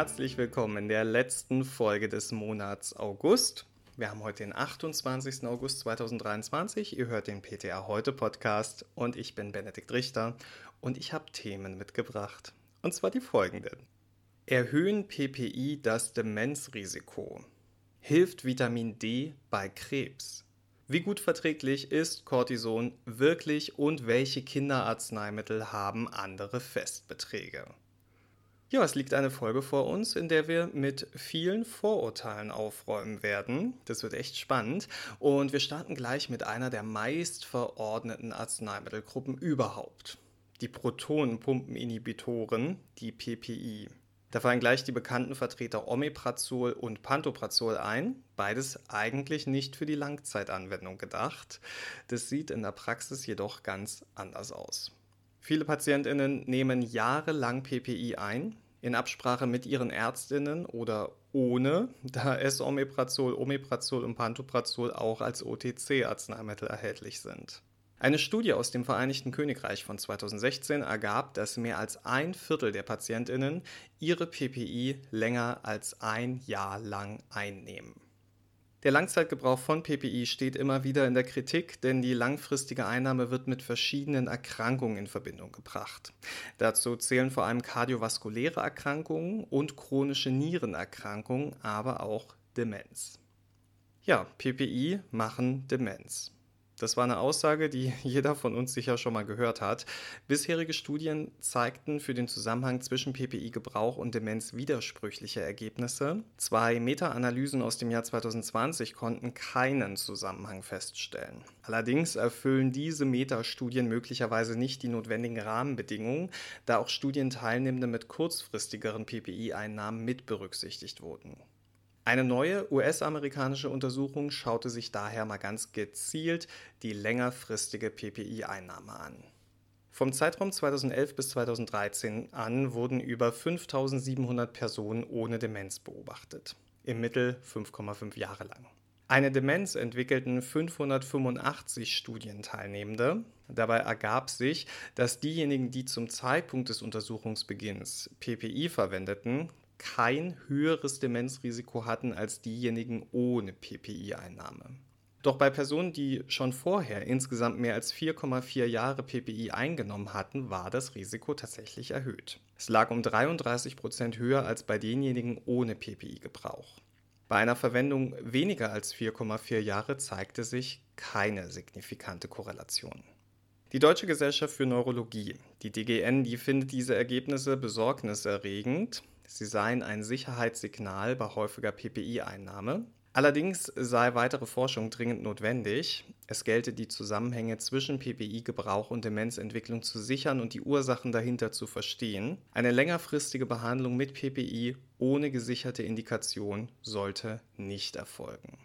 herzlich willkommen in der letzten Folge des Monats August. Wir haben heute den 28. August 2023. Ihr hört den PTA Heute Podcast und ich bin Benedikt Richter und ich habe Themen mitgebracht. Und zwar die folgenden. Erhöhen PPI das Demenzrisiko? Hilft Vitamin D bei Krebs? Wie gut verträglich ist Cortison wirklich und welche Kinderarzneimittel haben andere Festbeträge? Ja, es liegt eine Folge vor uns, in der wir mit vielen Vorurteilen aufräumen werden. Das wird echt spannend. Und wir starten gleich mit einer der meist verordneten Arzneimittelgruppen überhaupt. Die Protonenpumpeninhibitoren, die PPI. Da fallen gleich die bekannten Vertreter Omeprazol und Pantoprazol ein. Beides eigentlich nicht für die Langzeitanwendung gedacht. Das sieht in der Praxis jedoch ganz anders aus. Viele Patientinnen nehmen jahrelang PPI ein, in Absprache mit ihren Ärztinnen oder ohne, da es Omeprazol, Omeprazol und Pantoprazol auch als OTC-Arzneimittel erhältlich sind. Eine Studie aus dem Vereinigten Königreich von 2016 ergab, dass mehr als ein Viertel der Patientinnen ihre PPI länger als ein Jahr lang einnehmen. Der Langzeitgebrauch von PPI steht immer wieder in der Kritik, denn die langfristige Einnahme wird mit verschiedenen Erkrankungen in Verbindung gebracht. Dazu zählen vor allem kardiovaskuläre Erkrankungen und chronische Nierenerkrankungen, aber auch Demenz. Ja, PPI machen Demenz. Das war eine Aussage, die jeder von uns sicher schon mal gehört hat. Bisherige Studien zeigten für den Zusammenhang zwischen PPI-Gebrauch und Demenz widersprüchliche Ergebnisse. Zwei Meta-Analysen aus dem Jahr 2020 konnten keinen Zusammenhang feststellen. Allerdings erfüllen diese Meta-Studien möglicherweise nicht die notwendigen Rahmenbedingungen, da auch Studienteilnehmende mit kurzfristigeren PPI-Einnahmen mit berücksichtigt wurden. Eine neue US-amerikanische Untersuchung schaute sich daher mal ganz gezielt die längerfristige PPI-Einnahme an. Vom Zeitraum 2011 bis 2013 an wurden über 5700 Personen ohne Demenz beobachtet, im Mittel 5,5 Jahre lang. Eine Demenz entwickelten 585 Studienteilnehmende. Dabei ergab sich, dass diejenigen, die zum Zeitpunkt des Untersuchungsbeginns PPI verwendeten, kein höheres Demenzrisiko hatten als diejenigen ohne PPI-Einnahme. Doch bei Personen, die schon vorher insgesamt mehr als 4,4 Jahre PPI eingenommen hatten, war das Risiko tatsächlich erhöht. Es lag um 33 Prozent höher als bei denjenigen ohne PPI-Gebrauch. Bei einer Verwendung weniger als 4,4 Jahre zeigte sich keine signifikante Korrelation. Die Deutsche Gesellschaft für Neurologie, die DGN, die findet diese Ergebnisse besorgniserregend Sie seien ein Sicherheitssignal bei häufiger PPI-Einnahme. Allerdings sei weitere Forschung dringend notwendig. Es gelte die Zusammenhänge zwischen PPI-Gebrauch und Demenzentwicklung zu sichern und die Ursachen dahinter zu verstehen. Eine längerfristige Behandlung mit PPI ohne gesicherte Indikation sollte nicht erfolgen.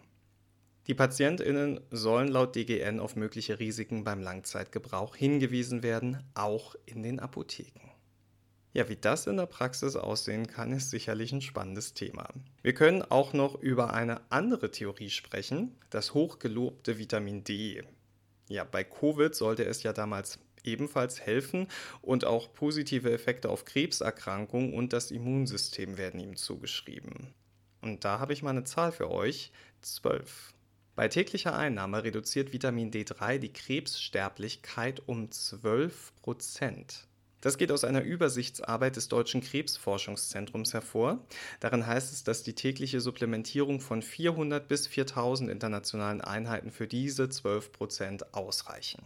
Die Patientinnen sollen laut DGN auf mögliche Risiken beim Langzeitgebrauch hingewiesen werden, auch in den Apotheken. Ja, wie das in der Praxis aussehen kann, ist sicherlich ein spannendes Thema. Wir können auch noch über eine andere Theorie sprechen, das hochgelobte Vitamin D. Ja, bei Covid sollte es ja damals ebenfalls helfen und auch positive Effekte auf Krebserkrankungen und das Immunsystem werden ihm zugeschrieben. Und da habe ich mal eine Zahl für euch, 12. Bei täglicher Einnahme reduziert Vitamin D3 die Krebssterblichkeit um 12 Prozent. Das geht aus einer Übersichtsarbeit des Deutschen Krebsforschungszentrums hervor. Darin heißt es, dass die tägliche Supplementierung von 400 bis 4000 internationalen Einheiten für diese 12 Prozent ausreichen.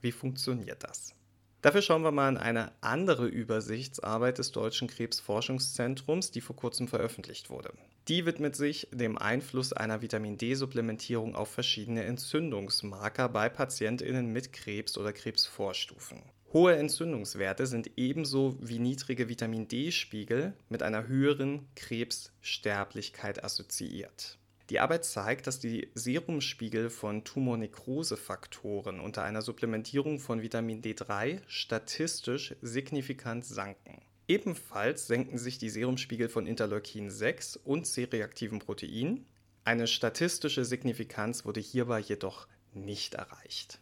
Wie funktioniert das? Dafür schauen wir mal in eine andere Übersichtsarbeit des Deutschen Krebsforschungszentrums, die vor kurzem veröffentlicht wurde. Die widmet sich dem Einfluss einer Vitamin D-Supplementierung auf verschiedene Entzündungsmarker bei Patientinnen mit Krebs oder Krebsvorstufen. Hohe Entzündungswerte sind ebenso wie niedrige Vitamin D-Spiegel mit einer höheren Krebssterblichkeit assoziiert. Die Arbeit zeigt, dass die Serumspiegel von Tumornekrosefaktoren unter einer Supplementierung von Vitamin D3 statistisch signifikant sanken. Ebenfalls senken sich die Serumspiegel von Interleukin 6 und C-reaktiven Protein. Eine statistische Signifikanz wurde hierbei jedoch nicht erreicht.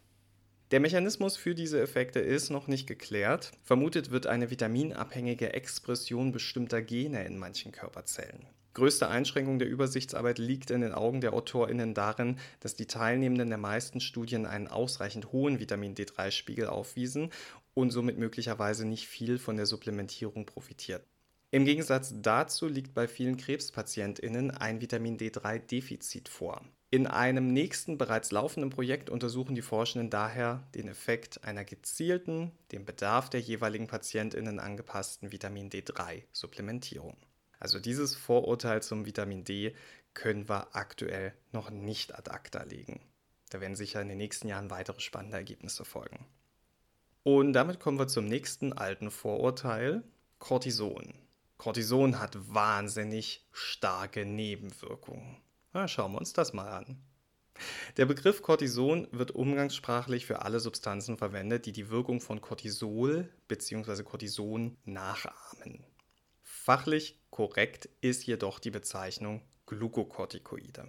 Der Mechanismus für diese Effekte ist noch nicht geklärt. Vermutet wird eine vitaminabhängige Expression bestimmter Gene in manchen Körperzellen. Größte Einschränkung der Übersichtsarbeit liegt in den Augen der AutorInnen darin, dass die Teilnehmenden der meisten Studien einen ausreichend hohen Vitamin D3-Spiegel aufwiesen und somit möglicherweise nicht viel von der Supplementierung profitiert. Im Gegensatz dazu liegt bei vielen KrebspatientInnen ein Vitamin D3-Defizit vor. In einem nächsten bereits laufenden Projekt untersuchen die Forschenden daher den Effekt einer gezielten, dem Bedarf der jeweiligen PatientInnen angepassten Vitamin D3-Supplementierung. Also dieses Vorurteil zum Vitamin D können wir aktuell noch nicht ad acta legen. Da werden sicher in den nächsten Jahren weitere spannende Ergebnisse folgen. Und damit kommen wir zum nächsten alten Vorurteil, Cortison. Cortison hat wahnsinnig starke Nebenwirkungen. Na, schauen wir uns das mal an. Der Begriff Cortison wird umgangssprachlich für alle Substanzen verwendet, die die Wirkung von Cortisol bzw. Cortison nachahmen. Fachlich korrekt ist jedoch die Bezeichnung Glukokortikoide.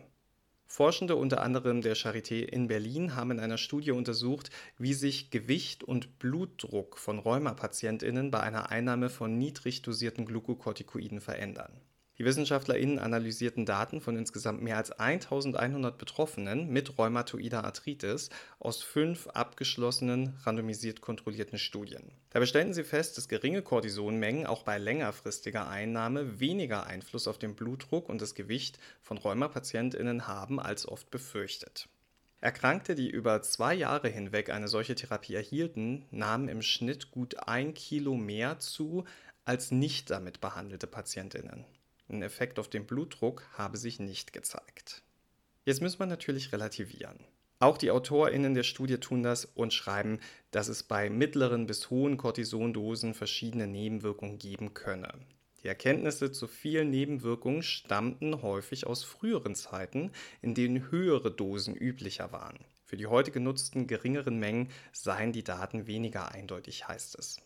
Forschende unter anderem der Charité in Berlin haben in einer Studie untersucht, wie sich Gewicht und Blutdruck von Rheumapatientinnen bei einer Einnahme von niedrig dosierten Glukokortikoiden verändern. Die WissenschaftlerInnen analysierten Daten von insgesamt mehr als 1100 Betroffenen mit rheumatoider Arthritis aus fünf abgeschlossenen, randomisiert kontrollierten Studien. Dabei stellten sie fest, dass geringe Cortisonmengen auch bei längerfristiger Einnahme weniger Einfluss auf den Blutdruck und das Gewicht von Rheumapatientinnen haben als oft befürchtet. Erkrankte, die über zwei Jahre hinweg eine solche Therapie erhielten, nahmen im Schnitt gut ein Kilo mehr zu als nicht damit behandelte Patientinnen. Ein Effekt auf den Blutdruck habe sich nicht gezeigt. Jetzt muss man natürlich relativieren. Auch die AutorInnen der Studie tun das und schreiben, dass es bei mittleren bis hohen Cortisondosen verschiedene Nebenwirkungen geben könne. Die Erkenntnisse zu vielen Nebenwirkungen stammten häufig aus früheren Zeiten, in denen höhere Dosen üblicher waren. Für die heute genutzten geringeren Mengen seien die Daten weniger eindeutig, heißt es.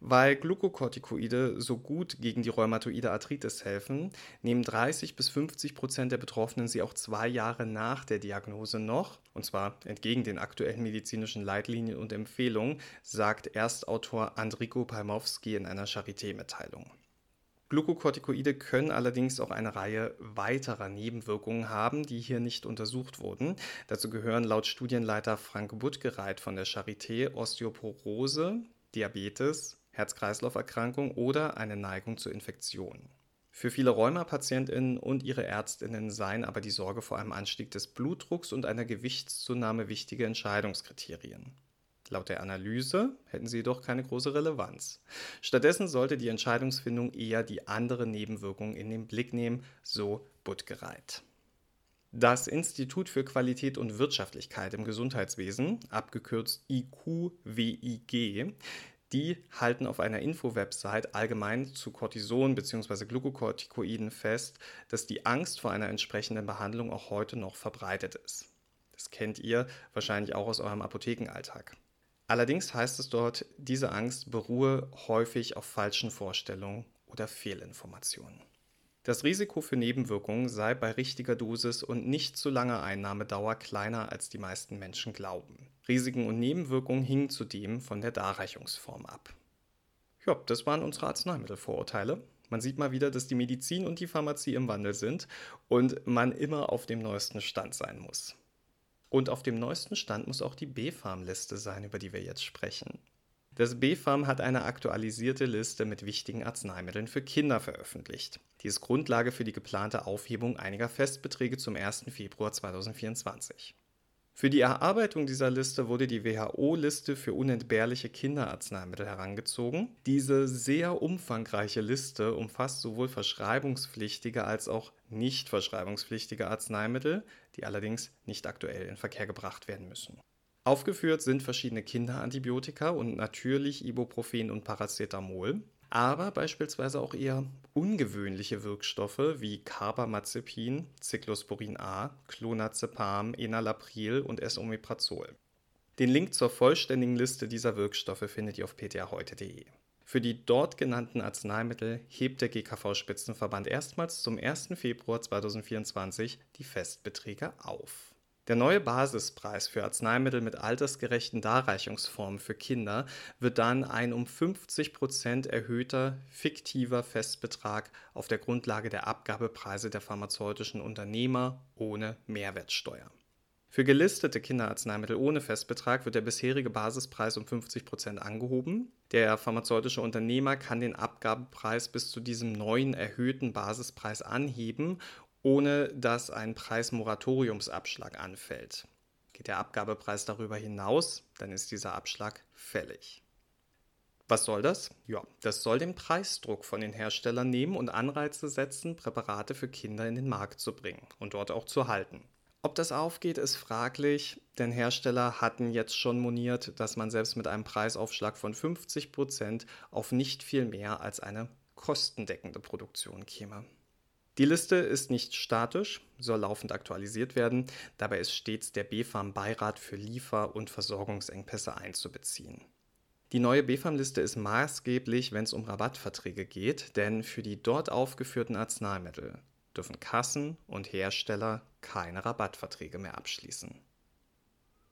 Weil Glukokortikoide so gut gegen die rheumatoide Arthritis helfen, nehmen 30 bis 50 Prozent der Betroffenen sie auch zwei Jahre nach der Diagnose noch, und zwar entgegen den aktuellen medizinischen Leitlinien und Empfehlungen, sagt Erstautor Andriko Palmowski in einer Charité-Mitteilung. Glukokortikoide können allerdings auch eine Reihe weiterer Nebenwirkungen haben, die hier nicht untersucht wurden. Dazu gehören laut Studienleiter Frank Buttgereit von der Charité Osteoporose, Diabetes, Herz-Kreislauf-Erkrankung oder eine Neigung zur Infektion. Für viele Rheumapatientinnen und ihre Ärztinnen seien aber die Sorge vor einem Anstieg des Blutdrucks und einer Gewichtszunahme wichtige Entscheidungskriterien. Laut der Analyse hätten sie jedoch keine große Relevanz. Stattdessen sollte die Entscheidungsfindung eher die anderen Nebenwirkungen in den Blick nehmen, so Buttgereit. Das Institut für Qualität und Wirtschaftlichkeit im Gesundheitswesen, abgekürzt IQWIG, die halten auf einer Info-Website allgemein zu Cortison bzw. Glukokortikoiden fest, dass die Angst vor einer entsprechenden Behandlung auch heute noch verbreitet ist. Das kennt ihr wahrscheinlich auch aus eurem Apothekenalltag. Allerdings heißt es dort, diese Angst beruhe häufig auf falschen Vorstellungen oder Fehlinformationen. Das Risiko für Nebenwirkungen sei bei richtiger Dosis und nicht zu langer Einnahmedauer kleiner als die meisten Menschen glauben. Risiken und Nebenwirkungen hingen zudem von der Darreichungsform ab. Ja, das waren unsere Arzneimittelvorurteile. Man sieht mal wieder, dass die Medizin und die Pharmazie im Wandel sind und man immer auf dem neuesten Stand sein muss. Und auf dem neuesten Stand muss auch die B-Farm-Liste sein, über die wir jetzt sprechen. Das BfArM hat eine aktualisierte Liste mit wichtigen Arzneimitteln für Kinder veröffentlicht. Die ist Grundlage für die geplante Aufhebung einiger Festbeträge zum 1. Februar 2024. Für die Erarbeitung dieser Liste wurde die WHO-Liste für unentbehrliche Kinderarzneimittel herangezogen. Diese sehr umfangreiche Liste umfasst sowohl verschreibungspflichtige als auch nicht verschreibungspflichtige Arzneimittel, die allerdings nicht aktuell in Verkehr gebracht werden müssen. Aufgeführt sind verschiedene Kinderantibiotika und natürlich Ibuprofen und Paracetamol, aber beispielsweise auch eher ungewöhnliche Wirkstoffe wie Carbamazepin, Cyclosporin A, Clonazepam, Enalapril und Esomeprazol. Den Link zur vollständigen Liste dieser Wirkstoffe findet ihr auf ptaheute.de. Für die dort genannten Arzneimittel hebt der GKV-Spitzenverband erstmals zum 1. Februar 2024 die Festbeträge auf. Der neue Basispreis für Arzneimittel mit altersgerechten Darreichungsformen für Kinder wird dann ein um 50 Prozent erhöhter fiktiver Festbetrag auf der Grundlage der Abgabepreise der pharmazeutischen Unternehmer ohne Mehrwertsteuer. Für gelistete Kinderarzneimittel ohne Festbetrag wird der bisherige Basispreis um 50 Prozent angehoben. Der pharmazeutische Unternehmer kann den Abgabepreis bis zu diesem neuen erhöhten Basispreis anheben ohne dass ein Preismoratoriumsabschlag anfällt. Geht der Abgabepreis darüber hinaus, dann ist dieser Abschlag fällig. Was soll das? Ja, das soll den Preisdruck von den Herstellern nehmen und Anreize setzen, Präparate für Kinder in den Markt zu bringen und dort auch zu halten. Ob das aufgeht, ist fraglich, denn Hersteller hatten jetzt schon moniert, dass man selbst mit einem Preisaufschlag von 50 Prozent auf nicht viel mehr als eine kostendeckende Produktion käme. Die Liste ist nicht statisch, soll laufend aktualisiert werden. Dabei ist stets der BfArM-Beirat für Liefer- und Versorgungsengpässe einzubeziehen. Die neue BfArM-Liste ist maßgeblich, wenn es um Rabattverträge geht, denn für die dort aufgeführten Arzneimittel dürfen Kassen und Hersteller keine Rabattverträge mehr abschließen.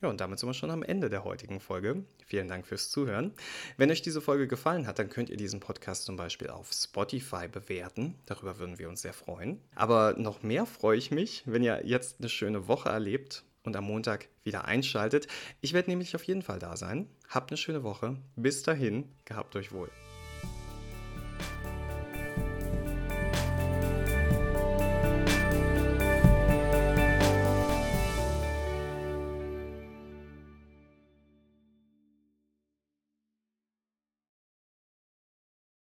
Ja, und damit sind wir schon am Ende der heutigen Folge. Vielen Dank fürs Zuhören. Wenn euch diese Folge gefallen hat, dann könnt ihr diesen Podcast zum Beispiel auf Spotify bewerten. Darüber würden wir uns sehr freuen. Aber noch mehr freue ich mich, wenn ihr jetzt eine schöne Woche erlebt und am Montag wieder einschaltet. Ich werde nämlich auf jeden Fall da sein. Habt eine schöne Woche. Bis dahin, gehabt euch wohl.